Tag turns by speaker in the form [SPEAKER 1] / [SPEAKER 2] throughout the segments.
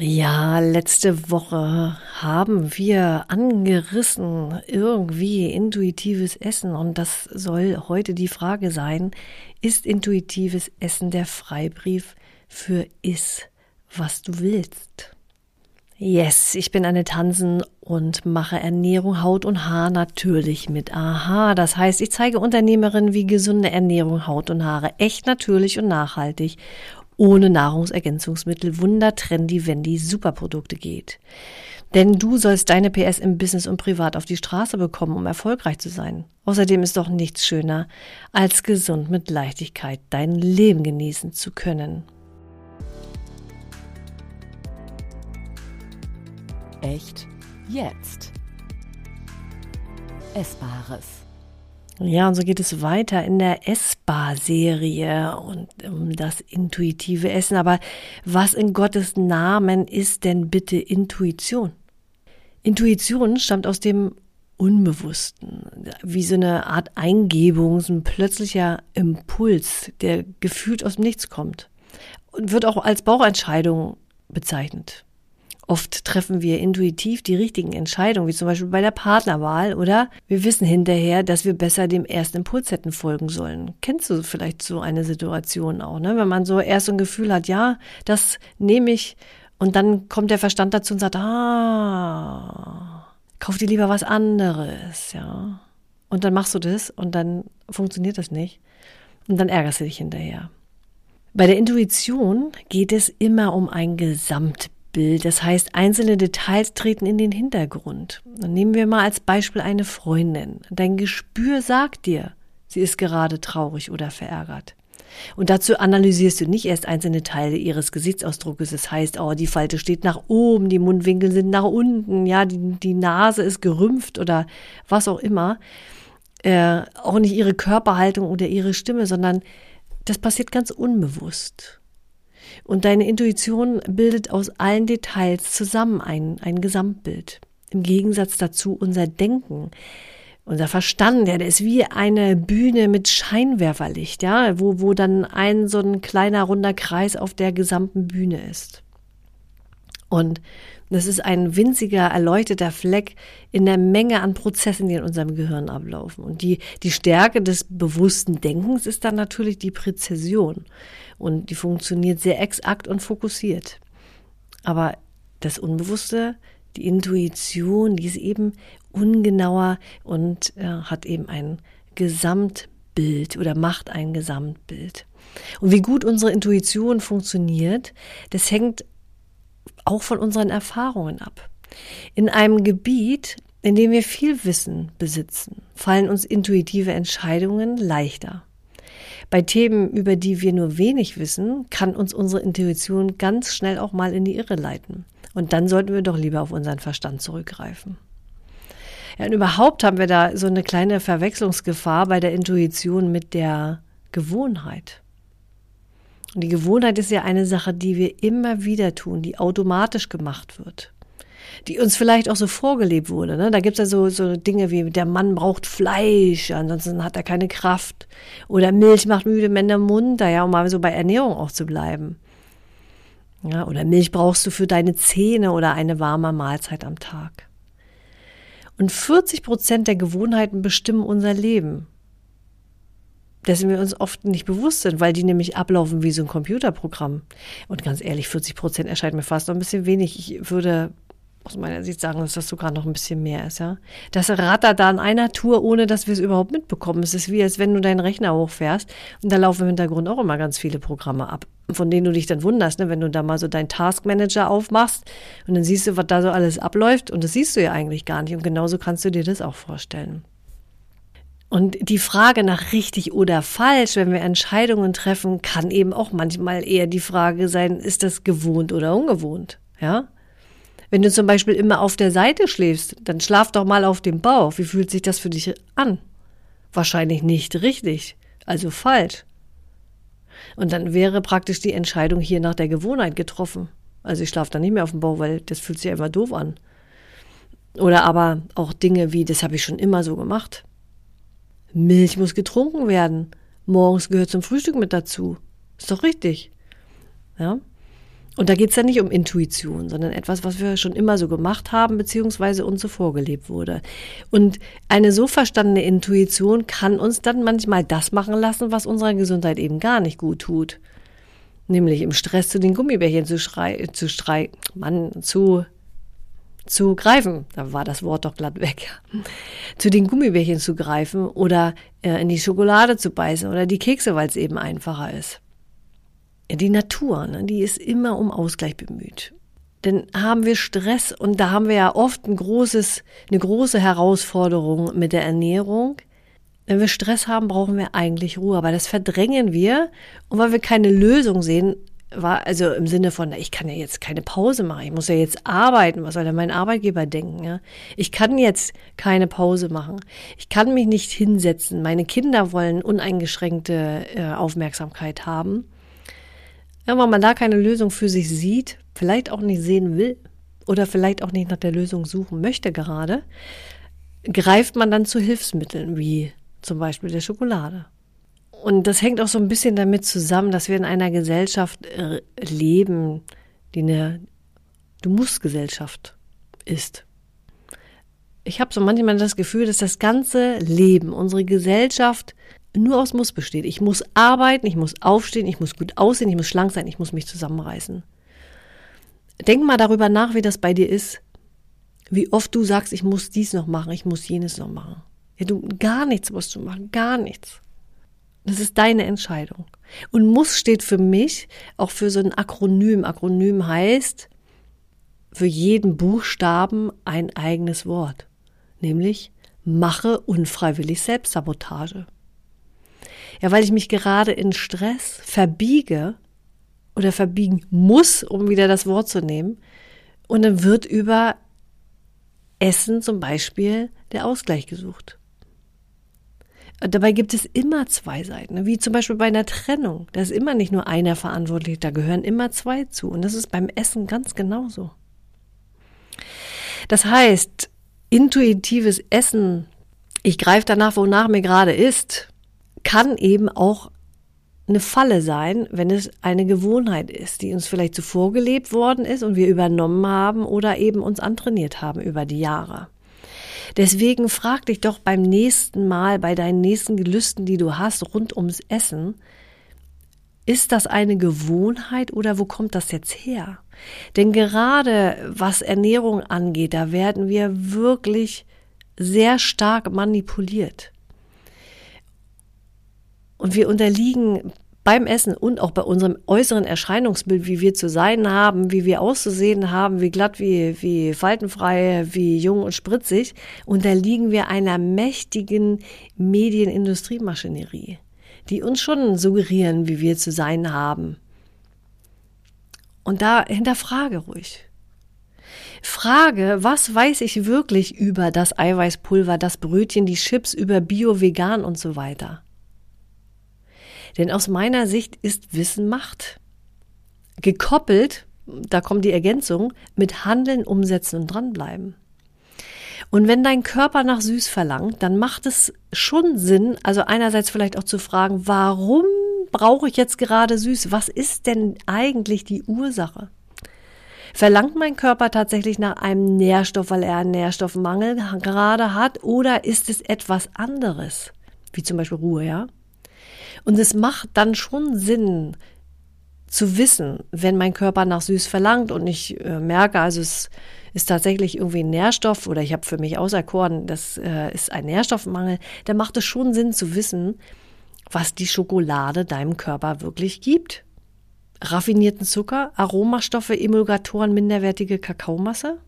[SPEAKER 1] Ja, letzte Woche haben wir angerissen irgendwie intuitives Essen und das soll heute die Frage sein, ist intuitives Essen der Freibrief für Iss, was du willst? Yes, ich bin Anne Tansen und mache Ernährung, Haut und Haar natürlich mit Aha. Das heißt, ich zeige Unternehmerinnen, wie gesunde Ernährung, Haut und Haare echt natürlich und nachhaltig ohne Nahrungsergänzungsmittel Wunder, Trendy, Wendy, Superprodukte geht. Denn du sollst deine PS im Business und privat auf die Straße bekommen, um erfolgreich zu sein. Außerdem ist doch nichts schöner, als gesund mit Leichtigkeit dein Leben genießen zu können.
[SPEAKER 2] Echt jetzt. Essbares.
[SPEAKER 1] Ja, und so geht es weiter in der Essbar-Serie und um das intuitive Essen. Aber was in Gottes Namen ist denn bitte Intuition? Intuition stammt aus dem Unbewussten, wie so eine Art Eingebung, so ein plötzlicher Impuls, der gefühlt aus dem Nichts kommt und wird auch als Bauchentscheidung bezeichnet. Oft treffen wir intuitiv die richtigen Entscheidungen, wie zum Beispiel bei der Partnerwahl, oder wir wissen hinterher, dass wir besser dem ersten Impuls hätten folgen sollen. Kennst du vielleicht so eine Situation auch, ne? Wenn man so erst so ein Gefühl hat, ja, das nehme ich, und dann kommt der Verstand dazu und sagt, ah, kauf dir lieber was anderes, ja. Und dann machst du das und dann funktioniert das nicht. Und dann ärgerst du dich hinterher. Bei der Intuition geht es immer um ein Gesamtbild. Bild. Das heißt, einzelne Details treten in den Hintergrund. Dann nehmen wir mal als Beispiel eine Freundin. Dein Gespür sagt dir, sie ist gerade traurig oder verärgert. Und dazu analysierst du nicht erst einzelne Teile ihres Gesichtsausdruckes. Das heißt, oh, die Falte steht nach oben, die Mundwinkel sind nach unten, ja, die, die Nase ist gerümpft oder was auch immer. Äh, auch nicht ihre Körperhaltung oder ihre Stimme, sondern das passiert ganz unbewusst. Und deine Intuition bildet aus allen Details zusammen ein, ein Gesamtbild. Im Gegensatz dazu unser Denken. Unser Verstand, ja, der ist wie eine Bühne mit Scheinwerferlicht, ja, wo, wo dann ein so ein kleiner runder Kreis auf der gesamten Bühne ist. Und das ist ein winziger, erleuchteter Fleck in der Menge an Prozessen, die in unserem Gehirn ablaufen. Und die, die Stärke des bewussten Denkens ist dann natürlich die Präzision. Und die funktioniert sehr exakt und fokussiert. Aber das Unbewusste, die Intuition, die ist eben ungenauer und äh, hat eben ein Gesamtbild oder macht ein Gesamtbild. Und wie gut unsere Intuition funktioniert, das hängt auch von unseren Erfahrungen ab. In einem Gebiet, in dem wir viel Wissen besitzen, fallen uns intuitive Entscheidungen leichter. Bei Themen, über die wir nur wenig wissen, kann uns unsere Intuition ganz schnell auch mal in die Irre leiten. Und dann sollten wir doch lieber auf unseren Verstand zurückgreifen. Ja, und überhaupt haben wir da so eine kleine Verwechslungsgefahr bei der Intuition mit der Gewohnheit. Und die Gewohnheit ist ja eine Sache, die wir immer wieder tun, die automatisch gemacht wird. Die uns vielleicht auch so vorgelebt wurde. Ne? Da gibt's ja so, so Dinge wie, der Mann braucht Fleisch, ansonsten hat er keine Kraft. Oder Milch macht müde Männer munter, ja, um mal so bei Ernährung auch zu bleiben. Ja, oder Milch brauchst du für deine Zähne oder eine warme Mahlzeit am Tag. Und 40 Prozent der Gewohnheiten bestimmen unser Leben dessen wir uns oft nicht bewusst sind, weil die nämlich ablaufen wie so ein Computerprogramm. Und ganz ehrlich, 40 Prozent erscheint mir fast noch ein bisschen wenig. Ich würde aus meiner Sicht sagen, dass das sogar noch ein bisschen mehr ist, ja. Das rattert da an einer Tour, ohne dass wir es überhaupt mitbekommen. Es ist wie, als wenn du deinen Rechner hochfährst und da laufen im Hintergrund auch immer ganz viele Programme ab, von denen du dich dann wunderst, ne? wenn du da mal so deinen Taskmanager aufmachst und dann siehst du, was da so alles abläuft und das siehst du ja eigentlich gar nicht und genauso kannst du dir das auch vorstellen. Und die Frage nach richtig oder falsch, wenn wir Entscheidungen treffen, kann eben auch manchmal eher die Frage sein, ist das gewohnt oder ungewohnt? Ja? Wenn du zum Beispiel immer auf der Seite schläfst, dann schlaf doch mal auf dem Bauch. Wie fühlt sich das für dich an? Wahrscheinlich nicht richtig, also falsch. Und dann wäre praktisch die Entscheidung hier nach der Gewohnheit getroffen. Also ich schlafe dann nicht mehr auf dem Bauch, weil das fühlt sich einfach doof an. Oder aber auch Dinge wie, das habe ich schon immer so gemacht. Milch muss getrunken werden. Morgens gehört zum Frühstück mit dazu. Ist doch richtig. Ja? Und da geht es ja nicht um Intuition, sondern etwas, was wir schon immer so gemacht haben, beziehungsweise uns so vorgelebt wurde. Und eine so verstandene Intuition kann uns dann manchmal das machen lassen, was unserer Gesundheit eben gar nicht gut tut. Nämlich im Stress zu den Gummibärchen zu schrei, zu strei, Mann, zu, zu greifen. Da war das Wort doch glatt weg. Zu den Gummibärchen zu greifen oder äh, in die Schokolade zu beißen oder die Kekse, weil es eben einfacher ist die Natur, ne, die ist immer um Ausgleich bemüht. Denn haben wir Stress und da haben wir ja oft ein großes, eine große Herausforderung mit der Ernährung. Wenn wir Stress haben, brauchen wir eigentlich Ruhe, aber das verdrängen wir und weil wir keine Lösung sehen, war also im Sinne von, ich kann ja jetzt keine Pause machen, ich muss ja jetzt arbeiten, was soll denn mein Arbeitgeber denken? Ja? Ich kann jetzt keine Pause machen, ich kann mich nicht hinsetzen, meine Kinder wollen uneingeschränkte äh, Aufmerksamkeit haben. Ja, wenn man da keine Lösung für sich sieht, vielleicht auch nicht sehen will oder vielleicht auch nicht nach der Lösung suchen möchte gerade, greift man dann zu Hilfsmitteln wie zum Beispiel der Schokolade. Und das hängt auch so ein bisschen damit zusammen, dass wir in einer Gesellschaft äh, leben, die eine Du musst Gesellschaft ist. Ich habe so manchmal das Gefühl, dass das ganze Leben, unsere Gesellschaft nur aus Muss besteht. Ich muss arbeiten, ich muss aufstehen, ich muss gut aussehen, ich muss schlank sein, ich muss mich zusammenreißen. Denk mal darüber nach, wie das bei dir ist. Wie oft du sagst, ich muss dies noch machen, ich muss jenes noch machen. Ja, du, gar nichts musst du machen, gar nichts. Das ist deine Entscheidung. Und muss steht für mich auch für so ein Akronym. Akronym heißt für jeden Buchstaben ein eigenes Wort. Nämlich mache unfreiwillig Selbstsabotage. Ja, weil ich mich gerade in Stress verbiege oder verbiegen muss, um wieder das Wort zu nehmen. Und dann wird über Essen zum Beispiel der Ausgleich gesucht. Dabei gibt es immer zwei Seiten, wie zum Beispiel bei einer Trennung. Da ist immer nicht nur einer verantwortlich, da gehören immer zwei zu. Und das ist beim Essen ganz genauso. Das heißt, intuitives Essen, ich greife danach, wonach mir gerade ist, kann eben auch eine Falle sein, wenn es eine Gewohnheit ist, die uns vielleicht zuvor gelebt worden ist und wir übernommen haben oder eben uns antrainiert haben über die Jahre. Deswegen frag dich doch beim nächsten Mal, bei deinen nächsten Gelüsten, die du hast rund ums Essen, ist das eine Gewohnheit oder wo kommt das jetzt her? Denn gerade was Ernährung angeht, da werden wir wirklich sehr stark manipuliert. Und wir unterliegen beim Essen und auch bei unserem äußeren Erscheinungsbild, wie wir zu sein haben, wie wir auszusehen haben, wie glatt, wie, wie faltenfrei, wie jung und spritzig, unterliegen wir einer mächtigen Medienindustriemaschinerie, die uns schon suggerieren, wie wir zu sein haben. Und da hinterfrage ruhig. Frage, was weiß ich wirklich über das Eiweißpulver, das Brötchen, die Chips, über Bio, Vegan und so weiter? Denn aus meiner Sicht ist Wissen Macht. Gekoppelt, da kommt die Ergänzung, mit Handeln, Umsetzen und dranbleiben. Und wenn dein Körper nach süß verlangt, dann macht es schon Sinn, also einerseits vielleicht auch zu fragen, warum brauche ich jetzt gerade süß? Was ist denn eigentlich die Ursache? Verlangt mein Körper tatsächlich nach einem Nährstoff, weil er einen Nährstoffmangel gerade hat, oder ist es etwas anderes? Wie zum Beispiel Ruhe, ja? Und es macht dann schon Sinn zu wissen, wenn mein Körper nach süß verlangt und ich äh, merke, also es ist tatsächlich irgendwie ein Nährstoff oder ich habe für mich auserkoren, das äh, ist ein Nährstoffmangel, dann macht es schon Sinn zu wissen, was die Schokolade deinem Körper wirklich gibt. Raffinierten Zucker, Aromastoffe, Emulgatoren, minderwertige Kakaomasse?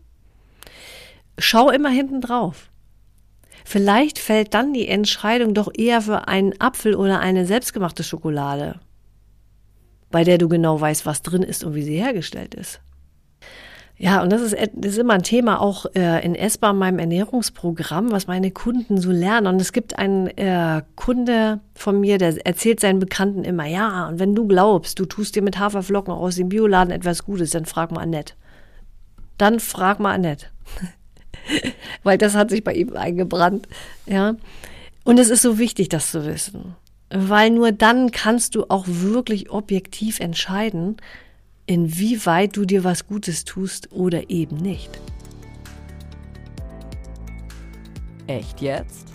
[SPEAKER 1] Schau immer hinten drauf. Vielleicht fällt dann die Entscheidung doch eher für einen Apfel oder eine selbstgemachte Schokolade, bei der du genau weißt, was drin ist und wie sie hergestellt ist. Ja, und das ist, ist immer ein Thema auch äh, in ESPA, meinem Ernährungsprogramm, was meine Kunden so lernen. Und es gibt einen äh, Kunde von mir, der erzählt seinen Bekannten immer, ja, und wenn du glaubst, du tust dir mit Haferflocken aus dem Bioladen etwas Gutes, dann frag mal Annette. Dann frag mal Annette. Weil das hat sich bei ihm eingebrannt. Ja. Und es ist so wichtig, das zu wissen. Weil nur dann kannst du auch wirklich objektiv entscheiden, inwieweit du dir was Gutes tust oder eben nicht.
[SPEAKER 2] Echt jetzt?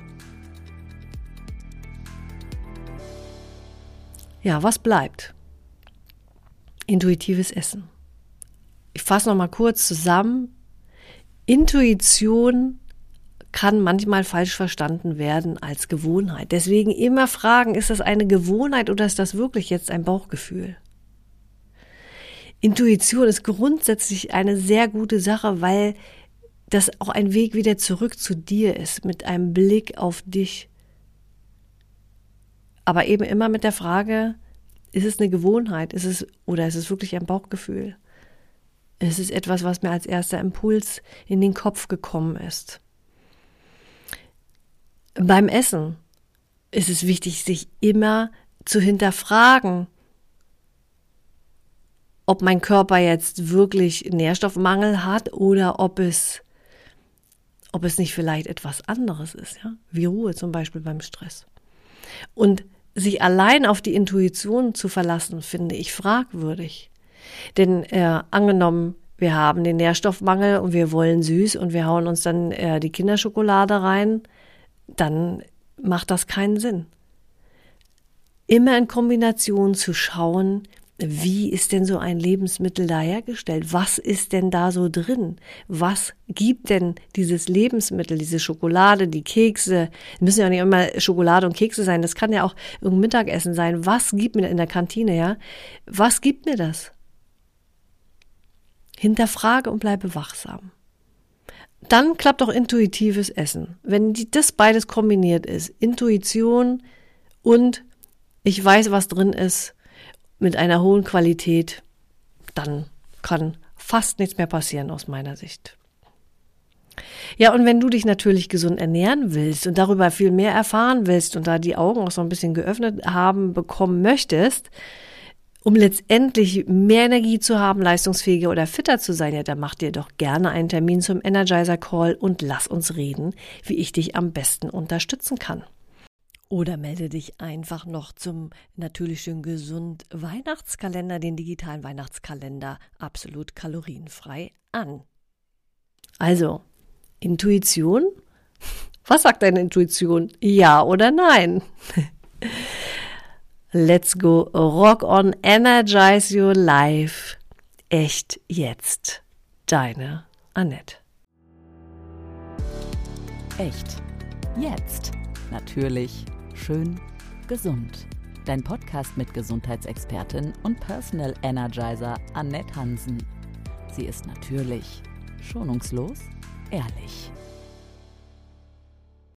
[SPEAKER 1] Ja, was bleibt? Intuitives Essen. Ich fasse noch mal kurz zusammen. Intuition kann manchmal falsch verstanden werden als Gewohnheit. Deswegen immer fragen, ist das eine Gewohnheit oder ist das wirklich jetzt ein Bauchgefühl? Intuition ist grundsätzlich eine sehr gute Sache, weil das auch ein Weg wieder zurück zu dir ist, mit einem Blick auf dich. Aber eben immer mit der Frage, ist es eine Gewohnheit, ist es, oder ist es wirklich ein Bauchgefühl? Ist es etwas, was mir als erster Impuls in den Kopf gekommen ist? Beim Essen ist es wichtig, sich immer zu hinterfragen, ob mein Körper jetzt wirklich Nährstoffmangel hat oder ob es, ob es nicht vielleicht etwas anderes ist, ja, wie Ruhe zum Beispiel beim Stress. Und sich allein auf die Intuition zu verlassen, finde ich fragwürdig. Denn äh, angenommen, wir haben den Nährstoffmangel und wir wollen süß und wir hauen uns dann äh, die Kinderschokolade rein, dann macht das keinen Sinn. Immer in Kombination zu schauen, wie ist denn so ein Lebensmittel da hergestellt? Was ist denn da so drin? Was gibt denn dieses Lebensmittel, diese Schokolade, die Kekse? Müssen ja nicht immer Schokolade und Kekse sein. Das kann ja auch irgendein Mittagessen sein. Was gibt mir in der Kantine, ja? Was gibt mir das? Hinterfrage und bleibe wachsam. Dann klappt auch intuitives Essen. Wenn die, das beides kombiniert ist, Intuition und ich weiß, was drin ist, mit einer hohen Qualität, dann kann fast nichts mehr passieren aus meiner Sicht. Ja, und wenn du dich natürlich gesund ernähren willst und darüber viel mehr erfahren willst und da die Augen auch so ein bisschen geöffnet haben, bekommen möchtest, um letztendlich mehr Energie zu haben, leistungsfähiger oder fitter zu sein, ja, dann mach dir doch gerne einen Termin zum Energizer Call und lass uns reden, wie ich dich am besten unterstützen kann. Oder melde dich einfach noch zum natürlich schön gesund Weihnachtskalender, den digitalen Weihnachtskalender, absolut kalorienfrei an. Also, Intuition? Was sagt deine Intuition? Ja oder nein? Let's go rock on, energize your life. Echt jetzt. Deine Annette.
[SPEAKER 2] Echt jetzt. Natürlich schön gesund. Dein Podcast mit Gesundheitsexpertin und Personal Energizer Annette Hansen. Sie ist natürlich, schonungslos, ehrlich.